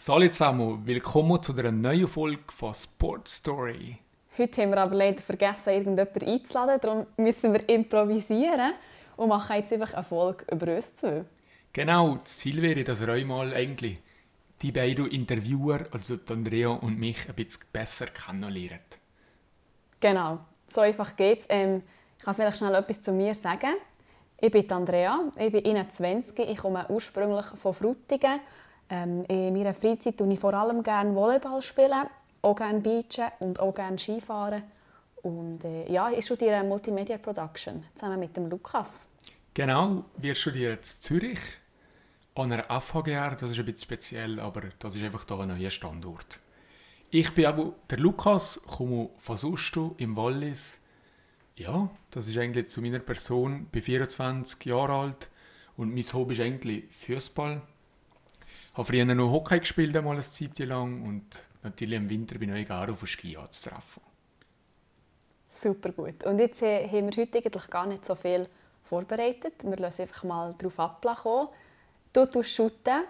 Salut zusammen, willkommen zu einer neuen Folge von Sport Story. Heute haben wir aber leider vergessen, irgendjemanden einzuladen, darum müssen wir improvisieren und machen jetzt einfach eine Folge über uns zwei. Genau, das Ziel wäre, dass ihr euch mal eigentlich die beiden Interviewer, also Andrea und mich, ein bisschen besser kennenlernt. Genau, so einfach geht es. Ähm, ich kann vielleicht schnell etwas zu mir sagen. Ich bin Andrea, ich bin 21, ich komme ursprünglich von Frutigen. Ähm, in meiner Freizeit spiele ich vor allem gerne Volleyball, spielen, auch gerne Beachen und auch gerne Skifahren. Und äh, ja, ich studiere Multimedia Production zusammen mit dem Lukas. Genau, wir studieren in Zürich an einer FHGR, das ist ein bisschen speziell, aber das ist einfach hier ein neuer Standort. Ich bin aber der Lukas, komme von Susto im Wallis. Ja, das ist eigentlich zu meiner Person. Ich bin 24 Jahre alt und mein Hobby ist eigentlich Fußball. Ich habe früher noch Hockey gespielt, einmal eine Zeit lang und natürlich im Winter bin ich auch auf Ski anzutreffen. Super gut. Und jetzt äh, haben wir heute eigentlich gar nicht so viel vorbereitet. Wir lassen einfach mal darauf abkommen. Du tust shooten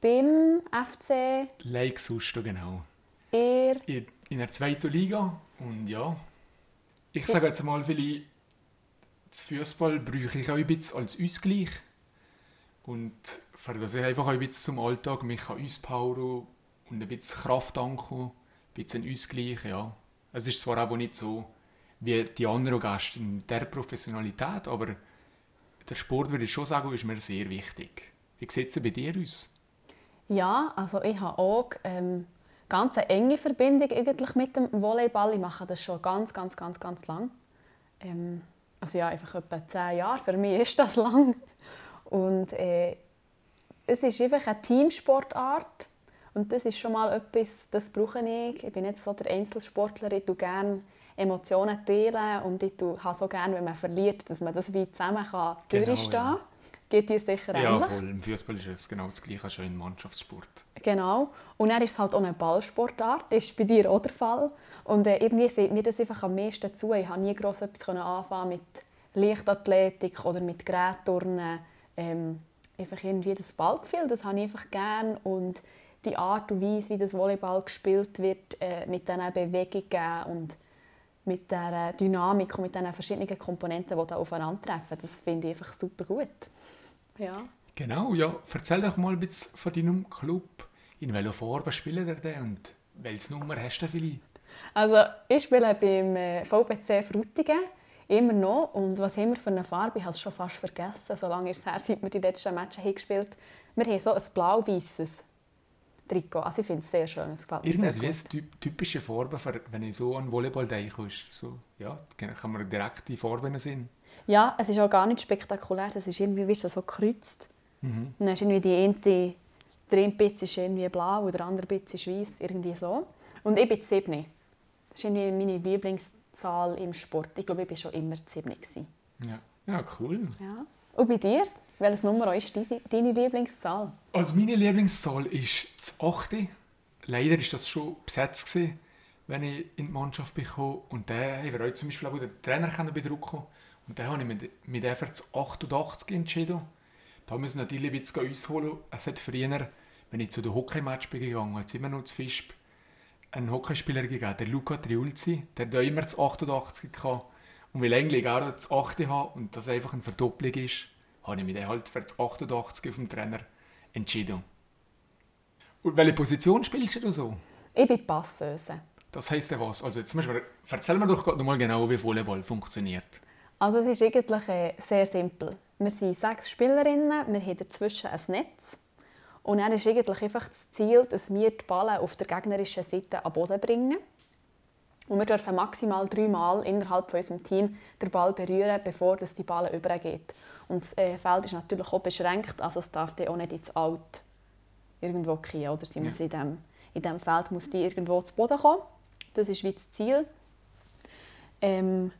beim FC... Lake Susto, genau. Ihr... In, in der zweiten Liga und ja, ich sage jetzt mal, vielleicht das Fußball brauche ich auch ein bisschen als Ausgleich. Und für das ich einfach ein bisschen zum Alltag mich auspowern und ein bisschen Kraft ankommen, ein bisschen Ausgleich, ja. Es ist zwar aber nicht so wie die anderen Gäste in der Professionalität, aber der Sport, würde ich schon sagen, ist mir sehr wichtig. Wie sieht es bei dir aus? Ja, also ich habe auch ähm, ganz eine enge Verbindung eigentlich mit dem Volleyball. Ich mache das schon ganz, ganz, ganz, ganz lang. Ähm, also ja, einfach etwa zehn Jahre. Für mich ist das lang. Und äh, es ist einfach eine Teamsportart. Und das ist schon mal etwas, das brauche ich. Ich bin nicht so der Einzelsportler, ich tue gerne Emotionen teilen und ich habe so gerne, wenn man verliert, dass man das wie zusammen kann Genau, durchstehen kann. ja. Geht dir sicher Ja, ähnlich? voll. Im Fußball ist es genau das Gleiche, schon im Mannschaftssport. Genau. Und dann ist es halt auch eine Ballsportart. Das ist bei dir auch der Fall. Und äh, irgendwie sieht mir das einfach am meisten zu. Ich habe nie gross etwas anfangen mit Leichtathletik oder mit Gerätturnen. Ähm, einfach irgendwie das Ballgefühl, das habe ich einfach gerne. Und die Art und Weise, wie das Volleyball gespielt wird, äh, mit diesen Bewegungen und mit der Dynamik und mit diesen verschiedenen Komponenten, die da aufeinandertreffen, das finde ich einfach super gut. Ja. Genau, ja. Erzähl doch mal ein bisschen von deinem Club. In welcher Farbe spielt ihr denn und welche Nummer hast du vielleicht? Also ich spiele beim äh, VBC Frutigen immer noch. Und was haben wir für eine Farbe? Ich habe es schon fast vergessen. So lange ist es her, seit wir die letzten Matches haben gespielt Wir haben so ein blau-weißes Trikot. Also ich finde es sehr schön. Es gefällt mir sehr Irgendwas wie gut. eine typ- typische Farbe, für, wenn ich so an Volleyball denke. ist So, ja, kann man direkt die Farben sehen. Ja, es ist auch gar nicht spektakulär. Es ist irgendwie wie so gekreuzt. Mhm. Dann ist irgendwie die eine, der eine Bitz ist irgendwie blau und der andere Bitz ist weiß. Irgendwie so. Und ich bin 7. Das ist irgendwie meine Lieblingszahl im Sport. Ich glaube, ich war schon immer die 7. gewesen. Ja. ja, cool. Ja. Und bei dir? Welches Nummer ist deine, deine Lieblingszahl? Also meine Lieblingszahl ist das 8. Leider war das schon besetzt, gewesen, wenn ich in die Mannschaft bin. gekommen. Und dann haben wir heute zum Beispiel auch den Trainer bedrucken Und dann habe ich mich mit einfach das 88 entschieden. Da müssen wir natürlich ein bisschen ausholen. Es hat früher, wenn ich zu den Hockeymatch bin gegangen, hat es immer noch zu Fischb einen Hockeyspieler gegeben, der Luca Triulzi. Der hat auch immer das 88 gehabt. Und weil ich eigentlich auch das 8 habe und das einfach eine Verdopplung ist, habe ich mich dann halt für das 88 auf dem Trainer entschieden. Und welche Position spielst du so? Ich bin Passeuse. Das heisst ja was? Also jetzt mir, erzähl mir doch gerade noch mal genau, wie Volleyball funktioniert. Also es ist eigentlich äh, sehr simpel. Wir sind sechs Spielerinnen, wir haben dazwischen ein Netz. Und dann ist eigentlich einfach das Ziel, dass wir die Ballen auf der gegnerischen Seite am Boden bringen. Und wir dürfen maximal dreimal innerhalb von unserem Team den Ball berühren, bevor das die Ball übergeht. Und das äh, Feld ist natürlich auch beschränkt, also es darf auch nicht ins Out irgendwo gehen. Oder sie Ja. muss in, dem, in dem Feld muss die irgendwo zu Boden kommen. Das ist wie das Ziel. Ähm,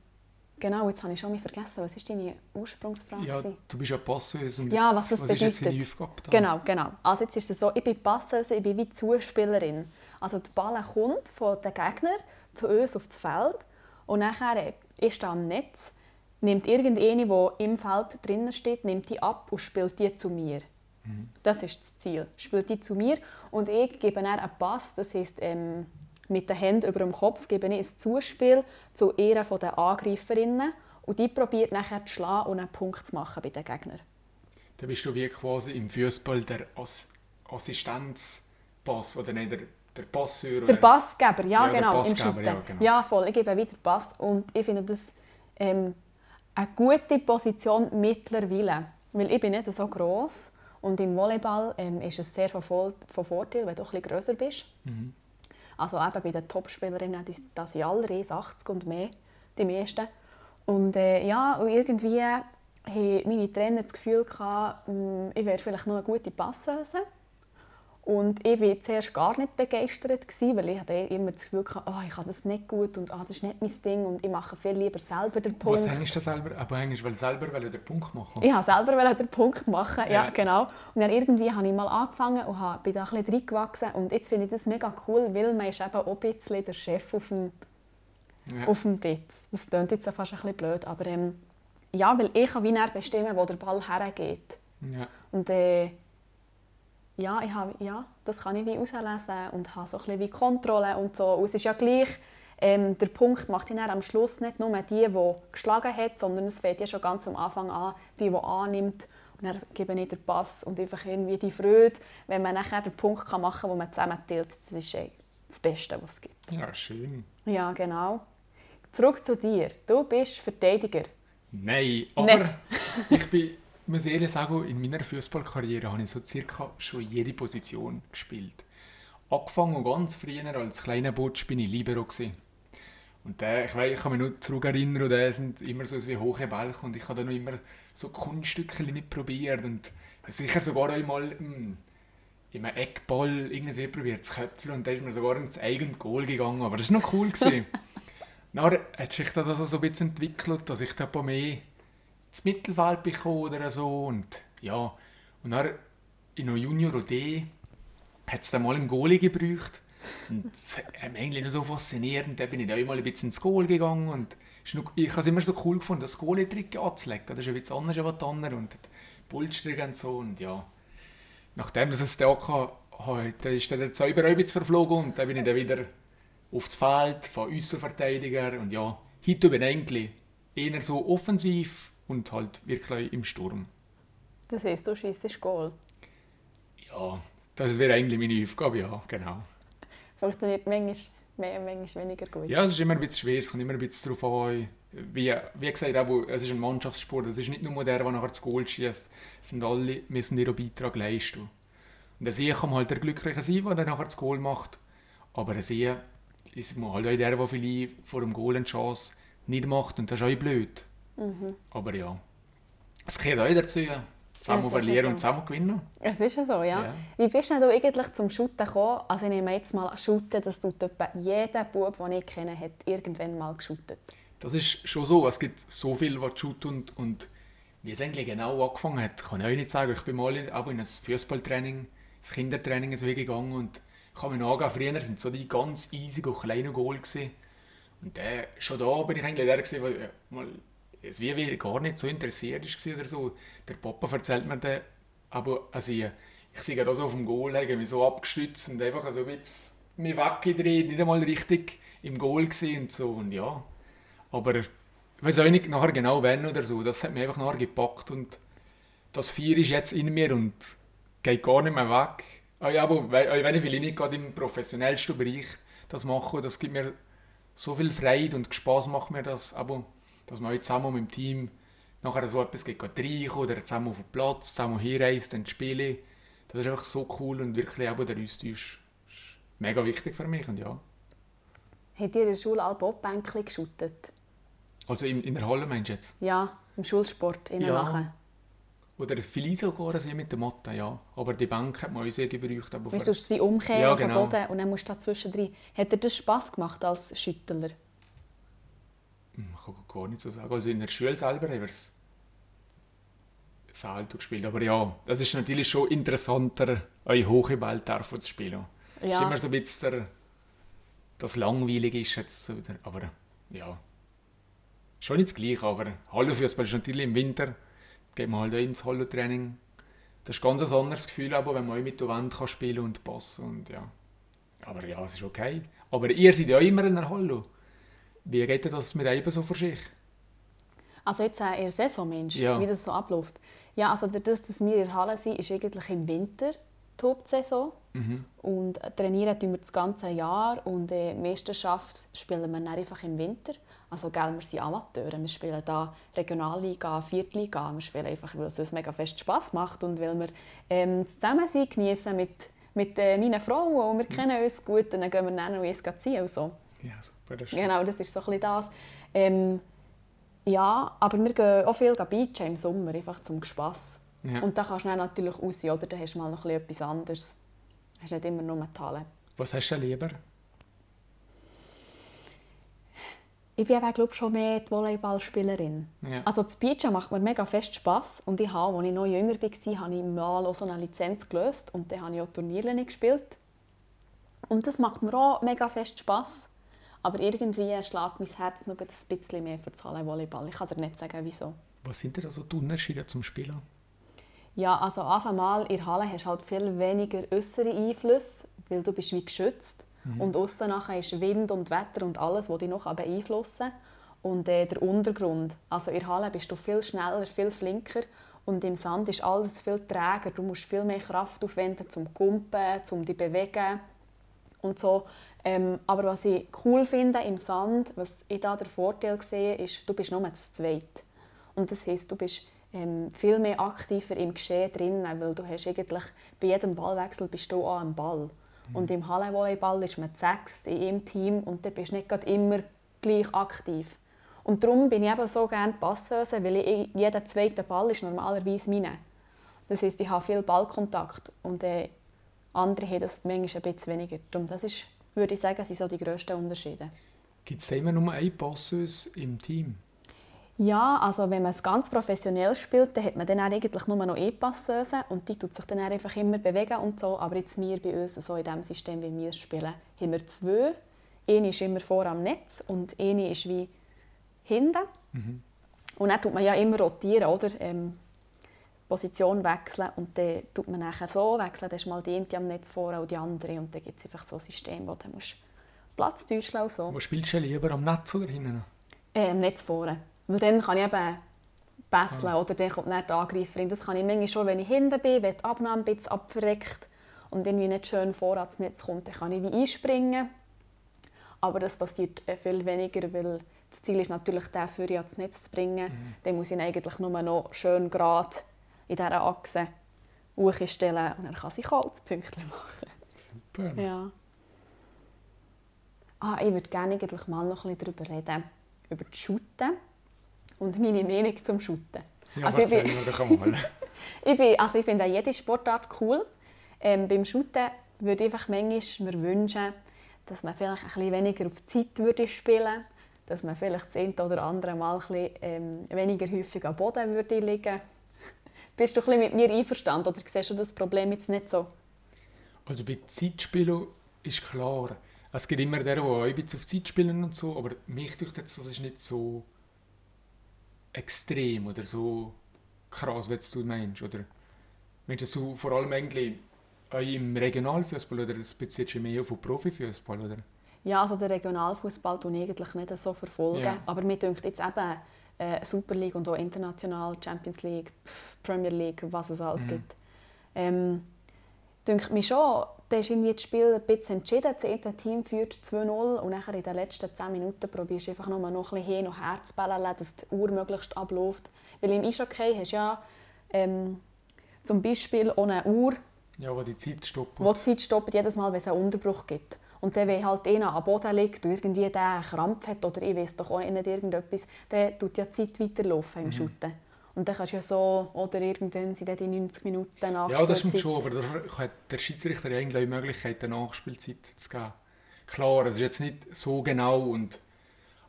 genau, jetzt habe ich schon mal vergessen. Was war deine Ursprungsfrage? Ja, du bist ja Passeuse. und Ja, was das was ist jetzt deine bedeutet. Aufgabe da? Genau, genau. Also jetzt ist es so, ich bin Passeuse, ich bin wie Zuspielerin. Also der Ball kommt von den Gegner zu uns auf das Feld und nachher ist da am Netz, nimmt irgendeine, die im Feld drinnen steht, nimmt die ab und spielt die zu mir. Das ist das Ziel. Spielt die zu mir und ich gebe dann einen Pass, das heisst, ähm, mit den Händen über dem Kopf gebe ich ein Zuspiel zu einer der Angreiferinnen und die probiert nachher zu schlagen und einen Punkt zu machen bei den Gegnern. Dann bist du wie quasi im Fußball der Ass Assistenzpass oder nicht, der, der Passeur? Der Passgeber, ja, Ja, genau, Passgeber, im ja, genau. Ja, voll. Ich gebe wieder Pass und ich finde das ähm, eine gute Position mittlerweile, weil ich bin nicht so groß und im Volleyball ähm, ist es sehr von, Vorteil, wenn du ein bisschen grösser bist. Also eben bei den Topspielerinnen, die- das sind alle 1,80 und mehr, die meisten. Und äh, ja, und irgendwie haben meine Trainer das Gefühl gehabt, mh, ich wäre vielleicht noch eine gute Passeuse. Und ich war zuerst gar nicht begeistert, gewesen, weil ich hatte immer das Gefühl hatte, oh, ich kann das nicht gut und oh, das ist nicht mein Ding und ich mache viel lieber selber den Punkt. Was hängst du selber? Aber hängst du selber den Punkt machen? Ich wollte selber den Punkt machen, ja, Ja. genau. Und dann irgendwie habe ich mal angefangen und habe- bin da ein bisschen reingewachsen. Und jetzt finde ich das mega cool, weil man ist eben auch ein bisschen der Chef auf dem, Ja. auf dem Bitz. Das klingt jetzt fast ein bisschen blöd, aber ähm, ja, weil ich kann wie bestimmen, wo der Ball hergeht. Ja. Und äh, ja, ich habe, ja, das kann ich wie auslesen und habe so ein bisschen wie Kontrolle und so. Und es ist ja gleich, ähm, der Punkt macht dann am Schluss nicht nur die, die geschlagen hat, sondern es fängt ja schon ganz am Anfang an, die, die annimmt. Und dann gebe ich den Pass und einfach irgendwie die Freude, wenn man nachher den Punkt kann machen kann, wo man zusammen tiltet. Das ist äh, das Beste, was es gibt. ja, schön. Ja, genau. Zurück zu dir. Du bist Verteidiger. Nein, aber Nicht. ich bin, muss ehrlich sagen, in meiner Fußballkarriere habe ich so circa schon jede Position gespielt. Angefangen ganz früher als kleiner Butsch bin ich Libero gewesen. Und der, ich, weiss, ich kann mich noch zurück erinnern, und der sind immer so wie hohe Bälle und ich habe da noch immer so Kunststücke nicht probiert und sicher sogar einmal im, in einem Eckball irgendwie probiert zu köpfeln und da ist mir sogar ins eigene Goal gegangen, aber das war noch cool. Gewesen. Hat sich das also so ein bisschen entwickelt, dass ich da ein paar mehr ins Mittelfeld bekomme oder so. Und ja, und dann in einer Junior OD hat es dann mal einen Goalie gebraucht. Und das hat mich eigentlich noch so fasziniert. Und dann bin ich da mal ein bisschen ins Goal gegangen. Und ich habe es immer so cool gefunden, das Goalie-Trick anzulegen. Das ist ein bisschen anders als die anderen. Und Polster und so. Und ja, nachdem dass es da hatte, da ist dann der Zauber auch ein bisschen verflogen. Und dann bin ich dann wieder aufs Feld von Außenverteidiger. Und ja, heute bin ich eigentlich eher so offensiv und halt wirklich im Sturm. Das heisst, du schießt Goal. Ja, das wäre eigentlich meine Aufgabe, ja, genau. Funktioniert manchmal mehr, manchmal weniger gut. Ja, es ist immer ein bisschen schwer, es kommt immer ein bisschen darauf an. Wie, wie gesagt, es ist ein Mannschaftssport, es ist nicht nur der, der nachher das Goal schießt. Es sind alle, müssen ihren Beitrag leisten. Und der See kann halt der Glückliche sein, der dann nachher das Goal macht. Aber der See ist mal halt auch der, der vielleicht vor dem Goal eine Chance nicht macht und das ist auch blöd. Aber ja, es gehört auch dazu. Zusammen ja verlieren so. und zusammen gewinnen. Es ist ja so, ja. Ja. Wie bist denn du eigentlich zum Shooten gekommen? Also ich nehme jetzt mal Shooten, dass du etwa jeder Bub, den ich kenne, hat irgendwann mal geshootet. Das ist schon so. Es gibt so viel, was shootet und, und wie es eigentlich genau angefangen hat, kann ich euch nicht sagen. Ich bin mal in, aber in ein Fußballtraining, das Kindertraining ist wie gegangen und ich kann mich noch angehen, früher sind so die ganz easy und kleinen Goal gewesen. Und der, schon da bin ich eigentlich der der äh, mal es wie, wie gar nicht so interessiert war oder so. Der Papa erzählt mir dann, aber also ich, ich sehe da so auf dem Goal, habe mich so abgestützt und einfach so ein bisschen mich weggedreht, nicht einmal richtig im Goal gewesen und so und ja. Aber ich weiß auch nicht nachher genau wann oder so. Das hat mich einfach nachher gepackt und das Vier ist jetzt in mir und geht gar nicht mehr weg. Ah aber wenn ich vielleicht nicht gerade im professionellsten Bereich das mache, das gibt mir so viel Freude und Spaß macht mir das. Aber dass man auch zusammen mit dem Team nachher so etwas geht reinkommen oder zusammen auf den Platz, zusammen herreist, dann spielen, das ist einfach so cool und wirklich aber der Austausch ist mega wichtig für mich und ja. Habt ihr in der Schule alle Bobbänkchen geshootet? Also in, in der Halle meinst du jetzt? Ja, im Schulsport, innen Ja. nachher. Oder vielleicht sogar mit der Matte, ja. Aber die Bank hat man auch sehr gebraucht. Aber Weißt du, musst es wie umkehren Ja, auf den genau. Boden und dann musst du da zwischendrin. Hat dir das Spass gemacht als Schüttler? Hm, Ich kann gar nicht so sagen. Also in der Schule selber haben wir es Salto gespielt. Aber ja, das ist natürlich schon interessanter, euch hohe Ball zu spielen. Das ist Ja. immer so ein bisschen der, das langweilig ist jetzt so. der- Aber ja, schon nicht das Gleiche. Aber Hallenfußball ist natürlich im Winter, geht man halt auch ins Hallentraining. Das ist ganz ein anderes Gefühl, aber wenn man mit der Wand kann spielen und passen und ja. Aber ja, es ist okay. Aber ihr seid ja immer in der Halle. Wie geht das mit eben so für sich? Also jetzt äh, in der Saison, Mensch, Ja. wie das so abläuft. Ja, also dadurch, dass wir in der Halle sind, ist eigentlich im Winter die Hauptsaison. Mhm. Und trainieren tun wir das ganze Jahr und äh, Meisterschaft spielen wir dann einfach im Winter. Also gell, wir sind Amateure, wir spielen da Regionalliga, Viertliga, wir spielen einfach, weil es uns mega fest Spass macht und weil wir ähm, das Zusammensein genießen mit, mit äh, meinen Frauen und wir kennen uns gut und dann gehen wir dann noch eins ziehen und so. Ja, super. Das ist Genau, das ist so ein bisschen das. Ähm, ja, aber wir gehen auch viel beachen im Sommer, einfach zum Spass. Ja. Und da kannst du dann natürlich raus, oder? Dann hast du mal noch etwas anderes. Hast nicht immer nur die Halle. Was hast du lieber? Ich bin eben, glaube ich, schon mehr die Volleyballspielerin. Ja. Also das Beachen macht mir mega fest Spass. Und ich habe, als ich noch jünger war, habe ich mal auch so eine Lizenz gelöst. Und dann habe ich auch Turniere gespielt. Und das macht mir auch mega fest Spass. Aber irgendwie schlägt mein Herz noch ein bisschen mehr für das Hallenvolleyball. Ich kann dir nicht sagen, wieso. Was sind denn also die Unterschiede zum Spielen? Ja, also auf einmal in der Halle hast du halt viel weniger äußere Einflüsse, weil du bist wie geschützt. Und außen nachher ist Wind und Wetter und alles, was dich noch beeinflussen kann. Und äh, der Untergrund. Also in der Halle bist du viel schneller, viel flinker. Und im Sand ist alles viel träger. Du musst viel mehr Kraft aufwenden zum Kumpen, zum dich bewegen und so. Ähm, aber was ich cool finde im Sand, was ich da der Vorteil sehe, ist, du bist nur zu zweit. Und das heisst, du bist ähm, viel mehr aktiver im Geschehen drin, weil du hast eigentlich bei jedem Ballwechsel bist du auch am Ball. Und im Hallenvolleyball ist man zu sechst in einem Team und dann bist du nicht gerade immer gleich aktiv. Und darum bin ich eben so gerne Passeuse, weil ich, jeder zweite Ball ist normalerweise meine. Das heisst, ich habe viel Ballkontakt und äh, andere haben das manchmal ein bisschen weniger. Darum, das ist, würde ich sagen, sind so die grössten Unterschiede. Gibt es immer nur eine Passeuse im Team? Ja, also wenn man es ganz professionell spielt, dann hat man dann eigentlich nur noch E-Passeuse und die tut sich dann einfach immer bewegen und so. Aber jetzt wir bei uns, so in dem System, wie wir spielen, haben wir zwei. Eine ist immer vor am Netz und eine ist wie hinten. Und dann tut man ja immer rotieren, oder? Ähm, Position wechseln und dann tut man nachher so wechseln, dann ist mal die eine am Netz vor und die andere und dann gibt es einfach so ein System, wo du musst Platz täuschen und so. Wo spielst du lieber am Netz oder hinten? Äh, am Netz vorne. Weil dann kann ich eben besseln oder dann kommt dann die Angreiferin. Das kann ich manchmal schon, wenn ich hinten bin, wenn die Abnahme ein bisschen abverreckt und irgendwie nicht schön vor ans Netz kommt, dann kann ich wie einspringen. Aber das passiert äh, viel weniger, weil das Ziel ist natürlich, den für ans Netz zu bringen. Dann muss ich ihn eigentlich nur noch schön gerade in dieser Achse hochstellen und dann kann sie Kaltpünktchen machen. Super. Ja. Ah, ich würde gerne eigentlich mal noch ein bisschen darüber reden, über das Shooten und meine Meinung zum Shooten. Ja, Also ich bin-. Ich, bin, also ich finde auch jede Sportart cool. Ähm, beim Shooten würde ich einfach manchmal mir wünschen, dass man vielleicht ein bisschen weniger auf die Zeit würde spielen dass man vielleicht das eine oder andere Mal ein bisschen, ähm, weniger häufig am Boden würde liegen Bist du ein bisschen mit mir einverstanden oder siehst du das Problem jetzt nicht so? Also bei Zeitspielen ist klar, es gibt immer der, der auch auf Zeit spielen und so, aber mich durch jetzt, das ist nicht so extrem oder so krass, wie du meinst. Oder meinst du vor allem eigentlich auch im Regionalfußball oder bezieht du mehr auf Profifußball? Oder? Ja, also den Regionalfußball ich eigentlich nicht so verfolgen. Ja. Aber mir denkt jetzt eben äh, Super League und auch international, Champions League, Premier League, was es alles Mhm. gibt. Ähm, denkt mir schon, da ist irgendwie das Spiel ein bisschen entschieden. Das eine Team führt 2-0 und nachher in den letzten 10 Minuten probierst du einfach nur noch ein bisschen hin und her zu bellen, dass die Uhr möglichst abläuft. Weil im Eishockey hast du ja ähm, zum Beispiel ohne Uhr, Ja, wo die Zeit stoppt. wo die Zeit stoppt, jedes Mal, wenn es einen Unterbruch gibt. Und dann, wenn halt einer am Boden liegt und irgendwie der Krampf hat oder ich weiß doch auch nicht irgendetwas, dann tut ja die Zeit weiterlaufen Mhm. im Shooten. Und dann kannst du ja so, oder irgendwann sind dann die 90 Minuten Ja, das stimmt Nachspielzeit. schon, aber da hat der Schiedsrichter ja eigentlich die Möglichkeit, eine Nachspielzeit zu geben. Klar, es ist jetzt nicht so genau, und,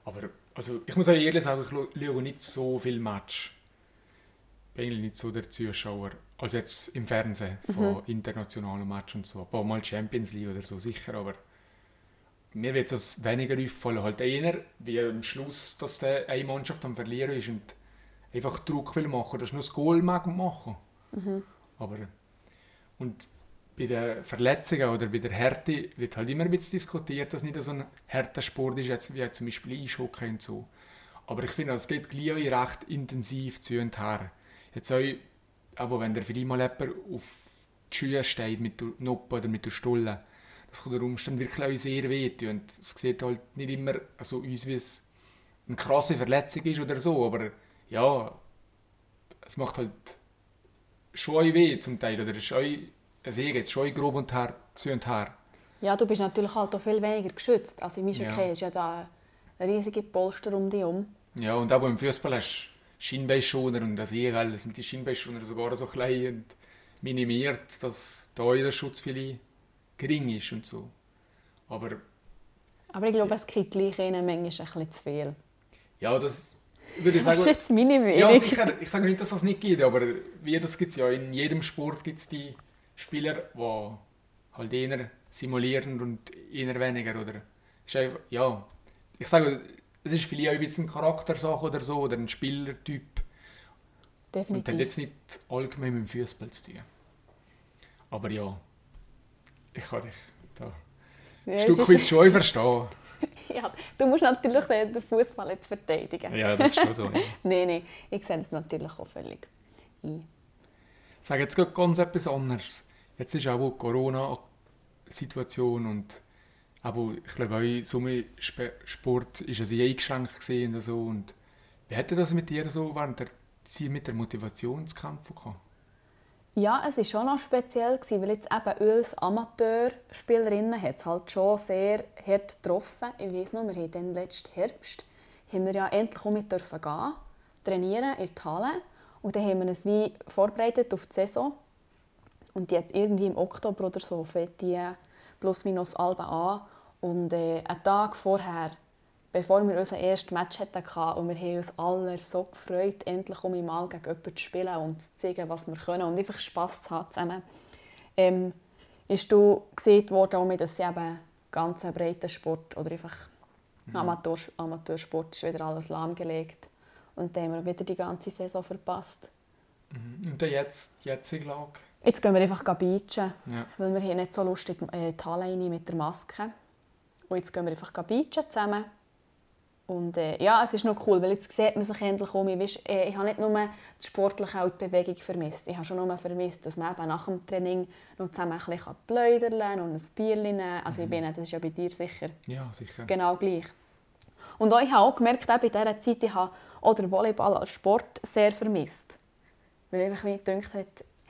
aber also, ich muss auch ehrlich sagen, ich schaue- nicht so viel Match. Ich bin eigentlich nicht so der Zuschauer, also jetzt im Fernsehen von internationalen Match und so. Ein paar Mal Champions League oder so, sicher, aber mir wird es weniger auffallen. Halt eher, wie am Schluss, dass der eine Mannschaft am Verlieren ist und einfach Druck will machen, dass nur das Goal machen. Aber, und bei den Verletzungen oder bei der Härte wird halt immer ein bisschen diskutiert, dass nicht so ein härter Sport ist, jetzt wie zum Beispiel Eishockey und so. Aber ich finde, es geht gleich recht intensiv zu und her. Jetzt auch, aber wenn der vielleicht mal jemand auf die Schuhe steht mit der Noppe oder mit der Stulle, das kann der Umstand wirklich auch sehr wehtun. Und es sieht halt nicht immer so aus, wie es eine krasse Verletzung ist oder so, aber ja, es macht halt schon weh zum Teil, oder es ist auch, es geht schon grob und her, zu und her. Ja, du bist natürlich halt auch viel weniger geschützt. Also im Eishockey ja. ist ja da eine riesige Polster um dich herum. Ja, und auch im Fußball hast du Schienbeinschoner und das Seewelle sind die Schienbeinschoner sogar so klein und minimiert, dass da der Schutz viel gering ist und so. Aber, aber ich glaube, es gibt gleich ihnen manchmal ein bisschen zu viel. Ja, das würde ich sagen. Das ist jetzt meine Meinung. Ja, sicher. Ich sage nicht, dass es das nicht gibt, aber wie das gibt es ja. In jedem Sport gibt es die Spieler, die halt eher simulieren und eher weniger. Oder einfach, ja, ich sage, es ist vielleicht auch ein bisschen eine Charaktersache oder so, oder ein Spielertyp. Definitiv. Und hat jetzt nicht allgemein mit dem Fußball zu tun. Aber ja, ich kann dich da ja, ein Stück weit schon verstehen. ja, du musst natürlich den Fußball jetzt verteidigen. Ja, das ist schon so. Ja. nein, nein, ich sehe es natürlich auch völlig ein. Sage jetzt ganz etwas anderes. Jetzt ist auch die Corona-Situation und aber ich glaube auch Sommersport ist also eingeschränkt gesehen und so. Und wie hätte das mit dir so während der Zeit mit der Motivation zu kämpfen gehabt? Ja, es war schon noch speziell, weil jetzt eben als Amateurspielerinnen hat es halt schon sehr hart getroffen. Ich weiß noch, wir haben dann letzten Herbst haben wir ja endlich mit dürfen gehen, trainieren in der Halle. Und dann haben wir uns wie vorbereitet auf die Saison. Und die hat irgendwie im Oktober oder so fängt die plus minus Alben an. Und äh, einen Tag vorher bevor wir unser erstes Match hatten und wir haben uns alle so gefreut, endlich um mal gegen jemanden zu spielen und zu zeigen, was wir können und einfach Spass zu haben zusammen, ähm, ist du gesehen worden, dass sie eben ganz ein breiter Sport oder einfach mhm. Amateur, Amateursport ist wieder alles lahmgelegt und dann haben wir wieder die ganze Saison verpasst. Mhm. Und jetzt, jetzige Lage? Jetzt gehen wir einfach beachen, ja. weil wir hier nicht so lustig äh, die Halle mit der Maske. Und jetzt gehen wir einfach beachen zusammen und äh, ja, es ist noch cool, weil jetzt sieht man sich endlich um. Ich, äh, ich habe nicht nur die sportliche auch die Bewegung vermisst. Ich habe schon nur vermisst, dass man eben nach dem Training noch zusammen ein bisschen pläudern und ein Bier nehmen Also mhm. ich bin, das ist ja bei dir sicher, ja, sicher. genau gleich. Und ich habe auch gemerkt, auch bei dieser Zeit, ich habe auch den Volleyball als Sport sehr vermisst. Weil ich mir gedacht habe,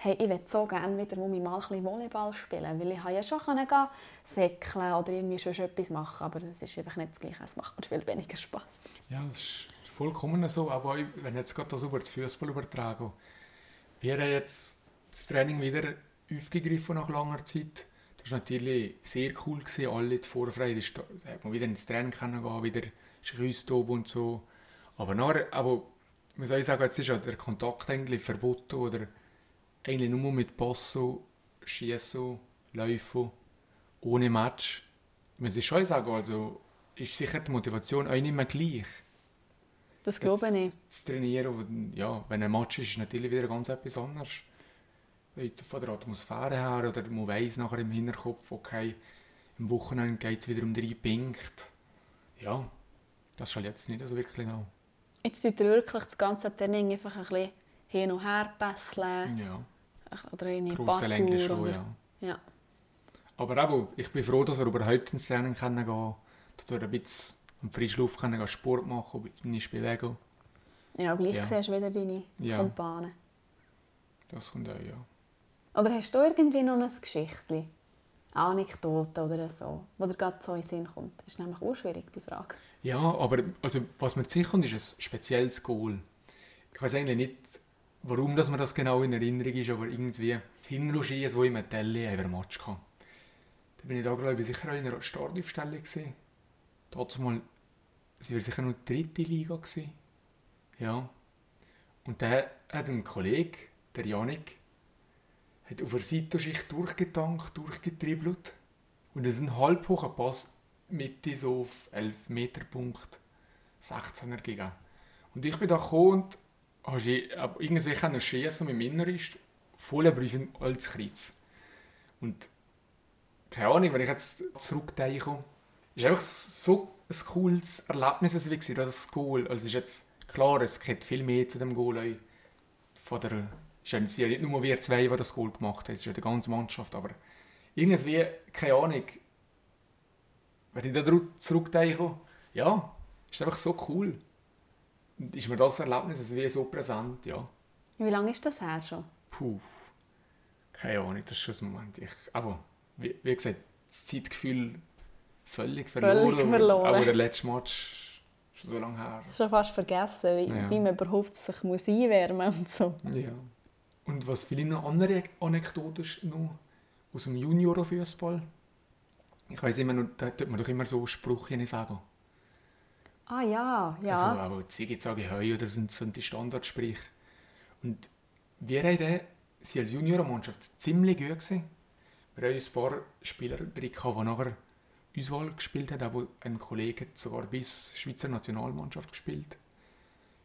hey, ich würde so gerne wieder mal ein bisschen Volleyball spielen, weil ich ja schon gehen säckeln oder irgendwie schon etwas machen, aber es ist einfach nicht das Gleiche, es macht mir viel weniger Spaß. Ja, das ist vollkommen so, aber wenn jetzt gerade das über das Fußball übertragen, wäre jetzt das Training wieder aufgegriffen nach langer Zeit. Das war natürlich sehr cool, gewesen, alle die Vorfreude, da hat man wieder ins Training gehen, wieder Schreisstob und so. Aber nachher, aber man soll sagen, jetzt ist ja der Kontakt eigentlich verboten oder eigentlich nur mit Passo, Schießen, Laufen, ohne Match. Muss ich schon sagen, also ist sicher die Motivation auch nicht mehr gleich. Das glaube ich nicht. Zu trainieren, ja, wenn ein Match ist, ist natürlich wieder ganz etwas anderes. Von der Atmosphäre her, oder man weiss nachher im Hinterkopf, okay, im Wochenende geht es wieder um drei Punkte. Ja, das ist halt jetzt nicht so wirklich noch. Jetzt tut er wirklich das ganze Training einfach ein bisschen hin und her pesseln. Ja. Oder in Parkour. Schon, oder... ja. ja. Aber eben, ich bin froh, dass wir überhaupt ins Training können gehen dass wir ein bisschen am frischen Luft können Sport machen können, nicht bewegen. Ja, gleich ja. siehst du wieder deine ja. Kumpanen. Das kommt auch, ja. Oder hast du irgendwie noch ein Geschichtchen? Anekdote oder so, wo dir gerade so in den Sinn kommt? Das ist nämlich auch schwierig, die Frage. Ja, aber also, was mir sicher kommt, ist ein spezielles Goal. Ich weiß eigentlich nicht, warum dass mir das genau in Erinnerung ist, aber irgendwie das Hinruschießen, wo ich mit Telly über Match kam. Da bin ich da, glaube ich, sicher auch in einer Startaufstellung gesehen. Dazu mal, sie war sicher noch die dritte Liga gewesen. Ja. Und dann hat ein Kollege, der Janik, hat auf der Seitenschicht durchgetankt, durchgetribbelt und es ist ein halb hoher Pass Mitte so auf 11 Meter Punkt 16er gegeben. Und ich bin da gekommen und habe irgendwie schießen mit dem Innerist voller Brief in Altkreuz. Und keine Ahnung, wenn ich jetzt zurückdenke, ist einfach so ein cooles Erlebnis es war, das Goal. Also ist jetzt klar, es geht viel mehr zu dem Goal von der es ist ja nicht nur wir zwei, die das Goal gemacht haben, es ist ja die ganze Mannschaft, aber irgendwie, keine Ahnung, wenn ich da zurückdenke, ja, ist einfach so cool. Ist mir das Erlebnis also wie so präsent, ja. Wie lange ist das her schon? Puh, keine Ahnung, das ist schon ein Moment. Ich, aber, wie, wie gesagt, das Zeitgefühl völlig verloren. Völlig verloren. Aber der letzte Match ist schon so lange her. Schon fast vergessen, wie, ja. wie man überhaupt sich muss einwärmen muss und so. Ja. Und was vielleicht noch andere Anekdoten ist noch aus dem Juniorenfußball. Ich weiß immer noch, da tut man doch immer so Sprüche sagen. Ah ja, ja. Also Ziggy sage Heu oder sind so die Standardsprüche. Und wir haben sie als Juniorenmannschaft ziemlich gut gesehen. Wir haben ein paar Spieler drin, die nachher Auswahl gespielt haben, aber ein Kollege hat sogar bis Schweizer Nationalmannschaft gespielt.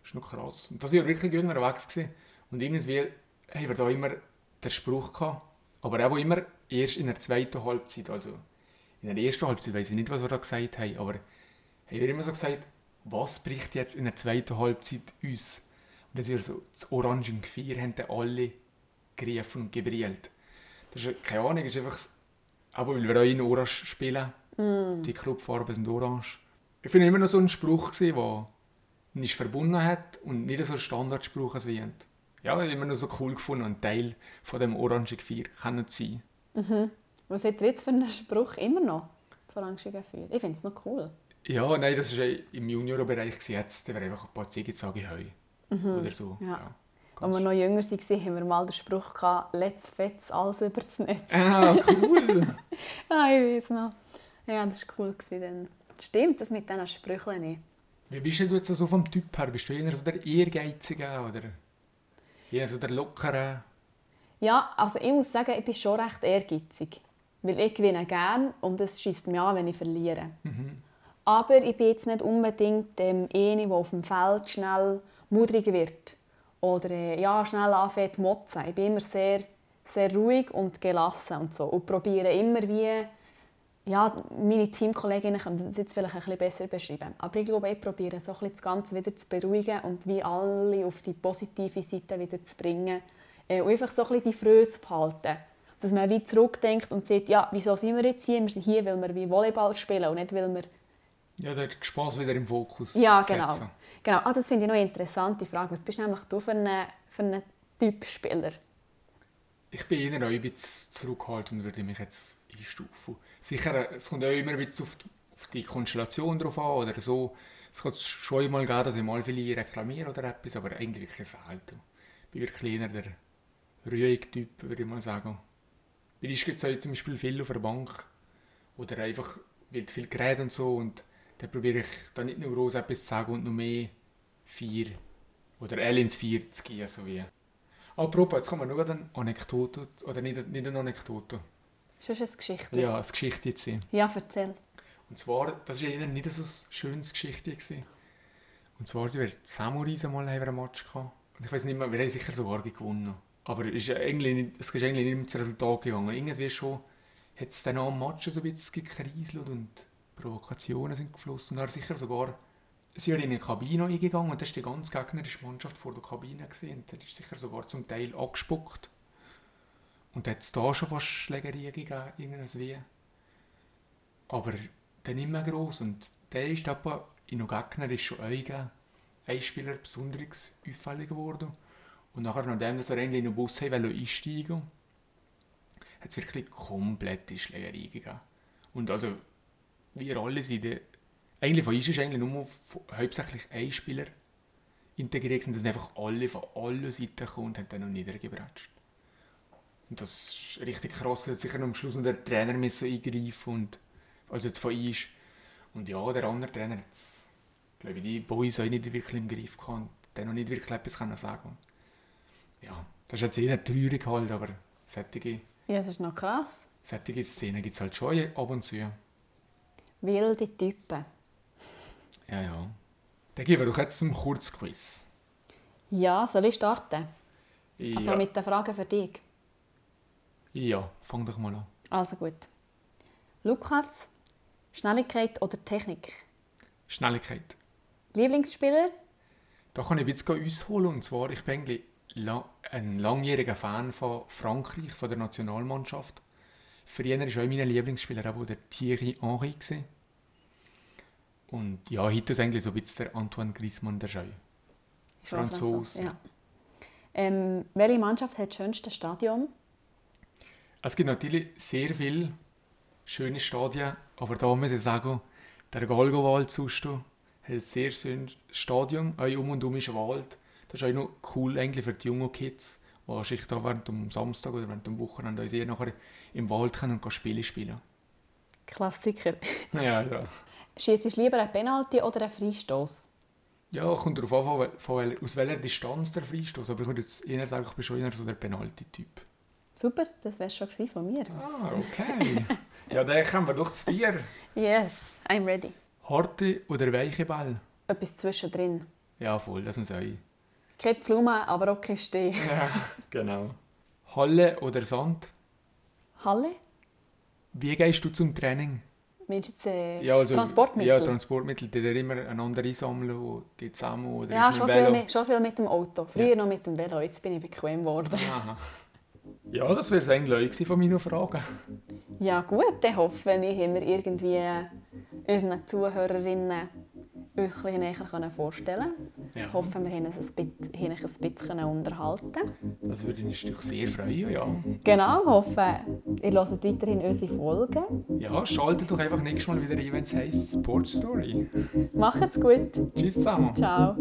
Das ist noch krass. Und da sind wir wirklich gut unterwegs gewesen. Und irgendwie haben wir da immer den Spruch gehabt, aber auch immer erst in der zweiten Halbzeit, also in der ersten Halbzeit, weiß ich nicht, was wir da gesagt haben, aber haben wir immer so gesagt, was bricht jetzt in der zweiten Halbzeit uns? Und das ist so, das orange Gefier haben dann alle gerufen und gebrillt. Das ist, keine Ahnung, ist einfach, aber weil wir auch in Orange spielen, mm. die Clubfarben sind orange. Ich finde immer noch so ein Spruch, der nicht verbunden hat und nicht so ein Standardspruch als wie ja, ich habe immer noch so cool gefunden, ein Teil von dem orange Feuer kann sein. Mhm. Was hat er jetzt für einen Spruch immer noch, das orange Feuer? Ich finde es noch cool. Ja, nein, das war im Juniorbereich jetzt, da wäre einfach ein paar Ziege sage Heu mhm. oder so. Ja. Ja, Als wir noch jünger waren, haben wir mal den Spruch gehabt, «Let's fetz alles über das Netz». Ah, cool! ah, ich weiß noch. Ja, das war cool. Dann. Stimmt, das mit diesen Sprüchen nicht. Wie bist du jetzt so vom Typ her? Bist du eher so der Ehrgeizige oder ja, so der Lockere. Ja, also ich muss sagen, ich bin schon recht ehrgeizig. Weil ich gewinne gerne und es schießt mich an, wenn ich verliere. Mhm. Aber ich bin jetzt nicht unbedingt dem eine, der auf dem Feld schnell mudrig wird. Oder äh, ja, schnell anfängt zu motzen. Ich bin immer sehr, sehr ruhig und gelassen und so. Und probiere immer wie ja, meine Teamkolleginnen können das jetzt vielleicht ein bisschen besser beschreiben. Aber ich glaube, ich probiere so das Ganze wieder zu beruhigen und wie alle auf die positive Seite wieder zu bringen. Äh, und einfach so ein die Freude zu behalten. Dass man wie zurückdenkt und sagt, ja, wieso sind wir jetzt hier? Wir sind hier, weil wir wie Volleyball spielen und nicht, weil wir... Ja, der Spaß wieder im Fokus Ja, genau. genau. Ah, das finde ich noch eine interessante Frage. Was bist du nämlich du für einen, für einen Typ Spieler? Ich bin eher ein bisschen zurückhaltend und würde mich jetzt einstufen sicher, es kommt auch immer ein bisschen auf die, auf die Konstellation drauf an oder so. Es kann schon mal geben, dass ich mal viele reklamiere oder etwas, aber eigentlich wirklich selten. Ich bin wirklich eher der ruhige Typ, würde ich mal sagen. Bei uns gibt es zum Beispiel viel auf der Bank oder einfach, weil viel geredet und so und dann probiere ich da nicht nur groß etwas zu sagen und noch mehr vier oder ins Vier zu gehen, so wie. Apropos, jetzt kommen wir noch eine Anekdote, oder nicht, nicht eine Anekdote, Schon eine Geschichte? Ja, eine Geschichte jetzt. Ja, erzähl. Und zwar, das war nicht so eine schöne Geschichte. Gewesen. Und zwar, sie werden Samurais einmal ein Match gehabt. Und ich weiß nicht mehr, wir haben sicher sogar gewonnen. Aber es ist eigentlich nicht, es ist eigentlich nicht mehr zum Resultat gegangen. Irgendwie schon hat es dann am Match so ein bisschen gekriselt und Provokationen sind geflossen. Und dann sicher sogar, sie in eine Kabine eingegangen und da war die ganze gegnerische Mannschaft vor der Kabine. Gewesen. Und ist sicher sogar zum Teil angespuckt. Und da hat es da schon fast Schlägerien gegeben, irgendwie. Aber dann nicht mehr gross. Und der ist aber in den Gegner ist schon ein, Spieler besonders auffällig geworden. Und nachher, nachdem er in den Bus einsteigen wollte, hat es wirklich komplette Schlägerei gegeben. Und also, wir alle sind, eigentlich von uns ist eigentlich nur hauptsächlich ein Spieler integriert sind einfach alle von allen Seiten gekommen und haben dann noch niedergebratscht. Und das ist richtig krass, dass sicher am Schluss noch der Trainer müssen eingreifen und also jetzt von ist. Und ja, der andere Trainer hat glaube ich, die Boys auch nicht wirklich im Griff gehabt und dann noch nicht wirklich etwas können sagen Ja, das ist jetzt eher traurig halt, aber solche, ja, das ist noch krass. solche Szenen gibt es halt schon ab und zu. Wilde Typen. Ja, ja. Dann gehen wir doch jetzt zum Kurzquiz. Ja, soll ich starten? Also ja. mit den Fragen für dich. ja, fang doch mal an. Also gut. Lukas, Schnelligkeit oder Technik? Schnelligkeit. Lieblingsspieler? Da kann ich ein bisschen ausholen. Und zwar, ich bin ein langjähriger Fan von Frankreich, von der Nationalmannschaft. Früher war auch mein Lieblingsspieler aber der Thierry Henry. Gewesen. Und ja, heute ist eigentlich so ein bisschen der Antoine Griezmann der Scheu. Franzose. Ja. Ähm, welche Mannschaft hat das schönste Stadion? Es gibt natürlich sehr viele schöne Stadien, aber da muss ich sagen, der Galgowald sonst hat ein sehr schönes Stadion, auch um und um ist Wald. Das ist auch noch cool eigentlich für die jungen Kids, die sich da während dem Samstag oder während dem Wochenende uns nachher im Wald können und Spiele spielen. Klassiker. Ja, ja. Schießt du lieber einen Penalty oder einen Freistoß? Ja, kommt darauf an, von, aus welcher Distanz der Freistoß. Aber ich würde jetzt eher sagen, ich bin schon eher so der Penalty-Typ. Super, das wäre schon von mir. Ah, okay. ja, dann kommen wir doch zu dir. Yes, I'm ready. Harte oder weiche Ball? Etwas zwischendrin. Ja, voll, das muss sein. Kein Pflume, aber auch kein Steh. Ja, genau. Halle oder Sand? Halle? Wie gehst du zum Training? Meinst du jetzt äh, Ja, also, Transportmittel? Ja, Transportmittel, die dann immer einander einsammeln, wo geht zusammen oder Ja, schon viel, mit, schon viel mit dem Auto. Früher noch mit dem Velo, jetzt bin ich bequem geworden. Aha. Ja, das wäre es eigentlich von meinen Fragen. Ja gut, dann hoffe ich, haben wir irgendwie äh, unseren Zuhörerinnen uns ein bisschen näher können vorstellen Ja, Hoffen wir, haben uns ein bisschen, unterhalten das würde mich natürlich sehr freuen, ja. Genau, ich hoffe, ihr hört weiterhin unsere Folgen. Ja, schaltet doch einfach nächstes Mal wieder ein, wenn es heisst Sports Story. Macht's gut. Tschüss zusammen. Ciao.